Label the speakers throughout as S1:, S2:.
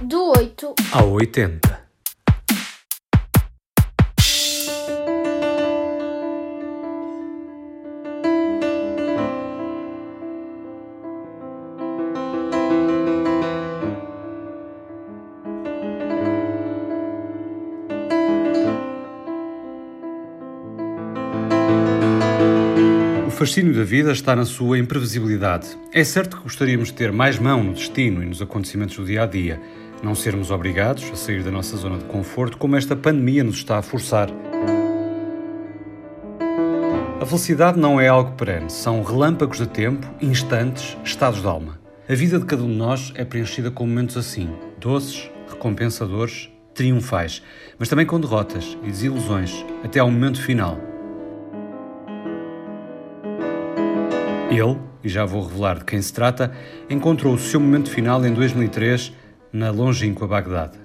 S1: Do 8
S2: ao 80. O fascínio da vida está na sua imprevisibilidade. É certo que gostaríamos de ter mais mão no destino e nos acontecimentos do dia a dia, não sermos obrigados a sair da nossa zona de conforto como esta pandemia nos está a forçar. A felicidade não é algo perene, são relâmpagos de tempo, instantes, estados de alma. A vida de cada um de nós é preenchida com momentos assim, doces, recompensadores, triunfais, mas também com derrotas e desilusões, até ao momento final. Ele, e já vou revelar de quem se trata, encontrou o seu momento final em 2003 na longínqua Bagdade.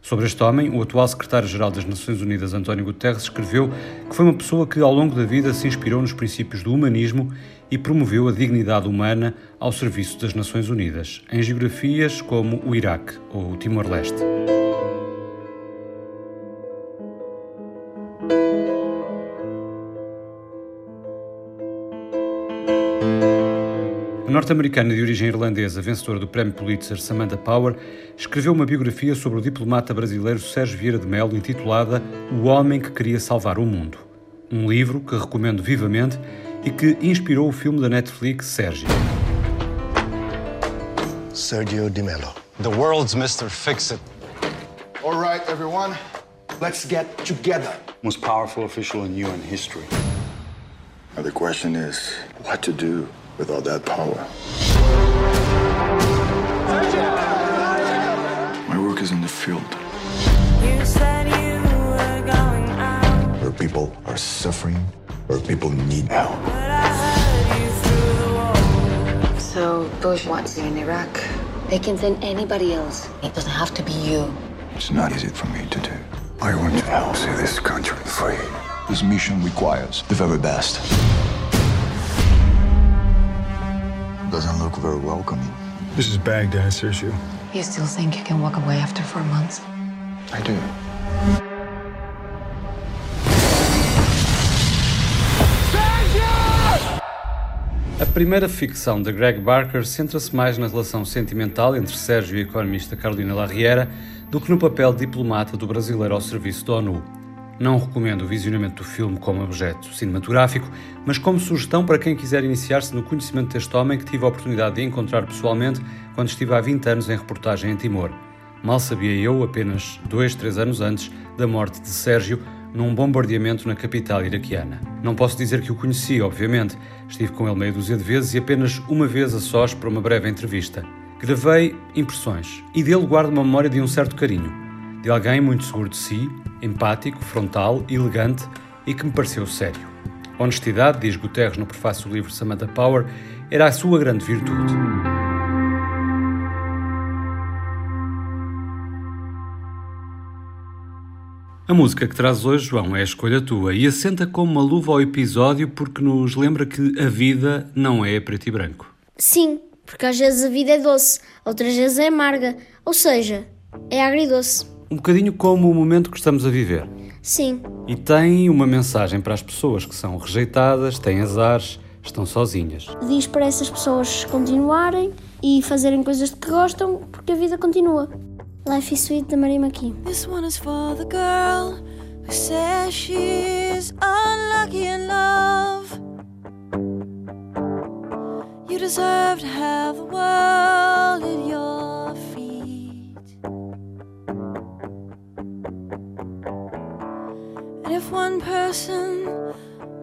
S2: Sobre este homem, o atual secretário-geral das Nações Unidas, António Guterres, escreveu que foi uma pessoa que, ao longo da vida, se inspirou nos princípios do humanismo e promoveu a dignidade humana ao serviço das Nações Unidas, em geografias como o Iraque ou o Timor-Leste. Norte-americana de origem irlandesa, vencedora do Prémio Pulitzer Samantha Power, escreveu uma biografia sobre o diplomata brasileiro Sérgio Vieira de Mello intitulada O Homem que Queria Salvar o Mundo. Um livro que recomendo vivamente e que inspirou o filme da Netflix Sérgio.
S3: Sergio Di Mello.
S4: The world's Mr. Fix-It.
S3: All right, everyone, let's get together.
S4: Most powerful official in UN history.
S3: Now, the question is what to do with all that power. My work is in the field
S5: You said you were going out,
S3: where people are suffering, where people need help.
S5: but I heard you through the wall.
S6: So Bush wants you in Iraq. They can send anybody else. It doesn't have to be you.
S3: It's not easy for me to do. I want to help see this country free. This mission requires the very best. Doesn't look very welcoming.
S7: This is Baghdad, Sergio.
S6: You still think you can walk away after four months?
S3: I do.
S2: A primeira ficção de Greg Barker centra-se mais na relação sentimental entre Sérgio e a economista Carolina Larriera do que no papel de diplomata do brasileiro ao serviço da ONU. Não recomendo o visionamento do filme como objeto cinematográfico, mas como sugestão para quem quiser iniciar-se no conhecimento deste homem que tive a oportunidade de encontrar pessoalmente quando estive há 20 anos em reportagem em Timor. Mal sabia eu, apenas dois, três anos antes, da morte de Sérgio num bombardeamento na capital iraquiana. Não posso dizer que o conheci, obviamente. Estive com ele meia dúzia de vezes e apenas uma vez a sós para uma breve entrevista. Gravei impressões e dele guardo uma memória de um certo carinho. De alguém muito seguro de si, empático, frontal, elegante e que me pareceu sério. Honestidade, diz Guterres no prefácio do livro Samantha Power, era a sua grande virtude. A música que traz hoje, João, é a escolha tua e assenta como uma luva ao episódio porque nos lembra que a vida não é preto e branco.
S1: Sim, porque às vezes a vida é doce, outras vezes é amarga, ou seja, é agridoce.
S2: Um bocadinho como o momento que estamos a viver.
S1: Sim,
S2: E tem uma mensagem para as pessoas que são rejeitadas, têm azares, estão sozinhas.
S1: diz para essas pessoas continuarem e fazerem coisas de que gostam, porque a vida continua. Life is Sweet da Maria McKee.
S5: This one is for the girl who says she's unlucky in love. You deserve to have the world person,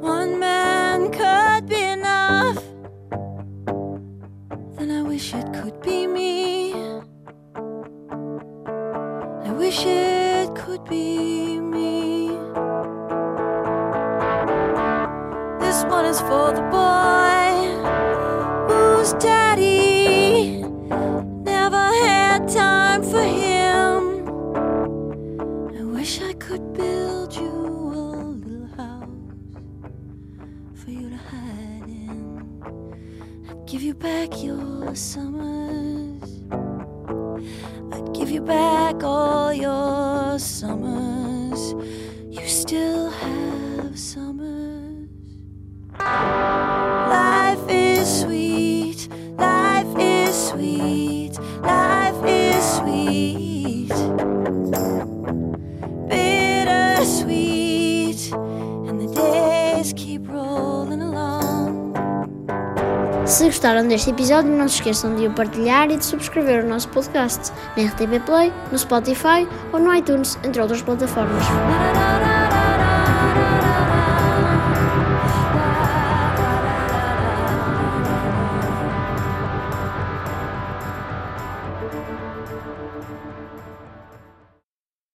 S5: one man could be enough, then I wish it could be me. I wish it could be me. This one is for the boy whose daddy in. I'd give you back your summers. I'd give you back all your summers.
S1: Gostaram deste episódio, não se esqueçam de o partilhar e de subscrever o nosso podcast na RTP Play, no Spotify ou no iTunes, entre outras plataformas.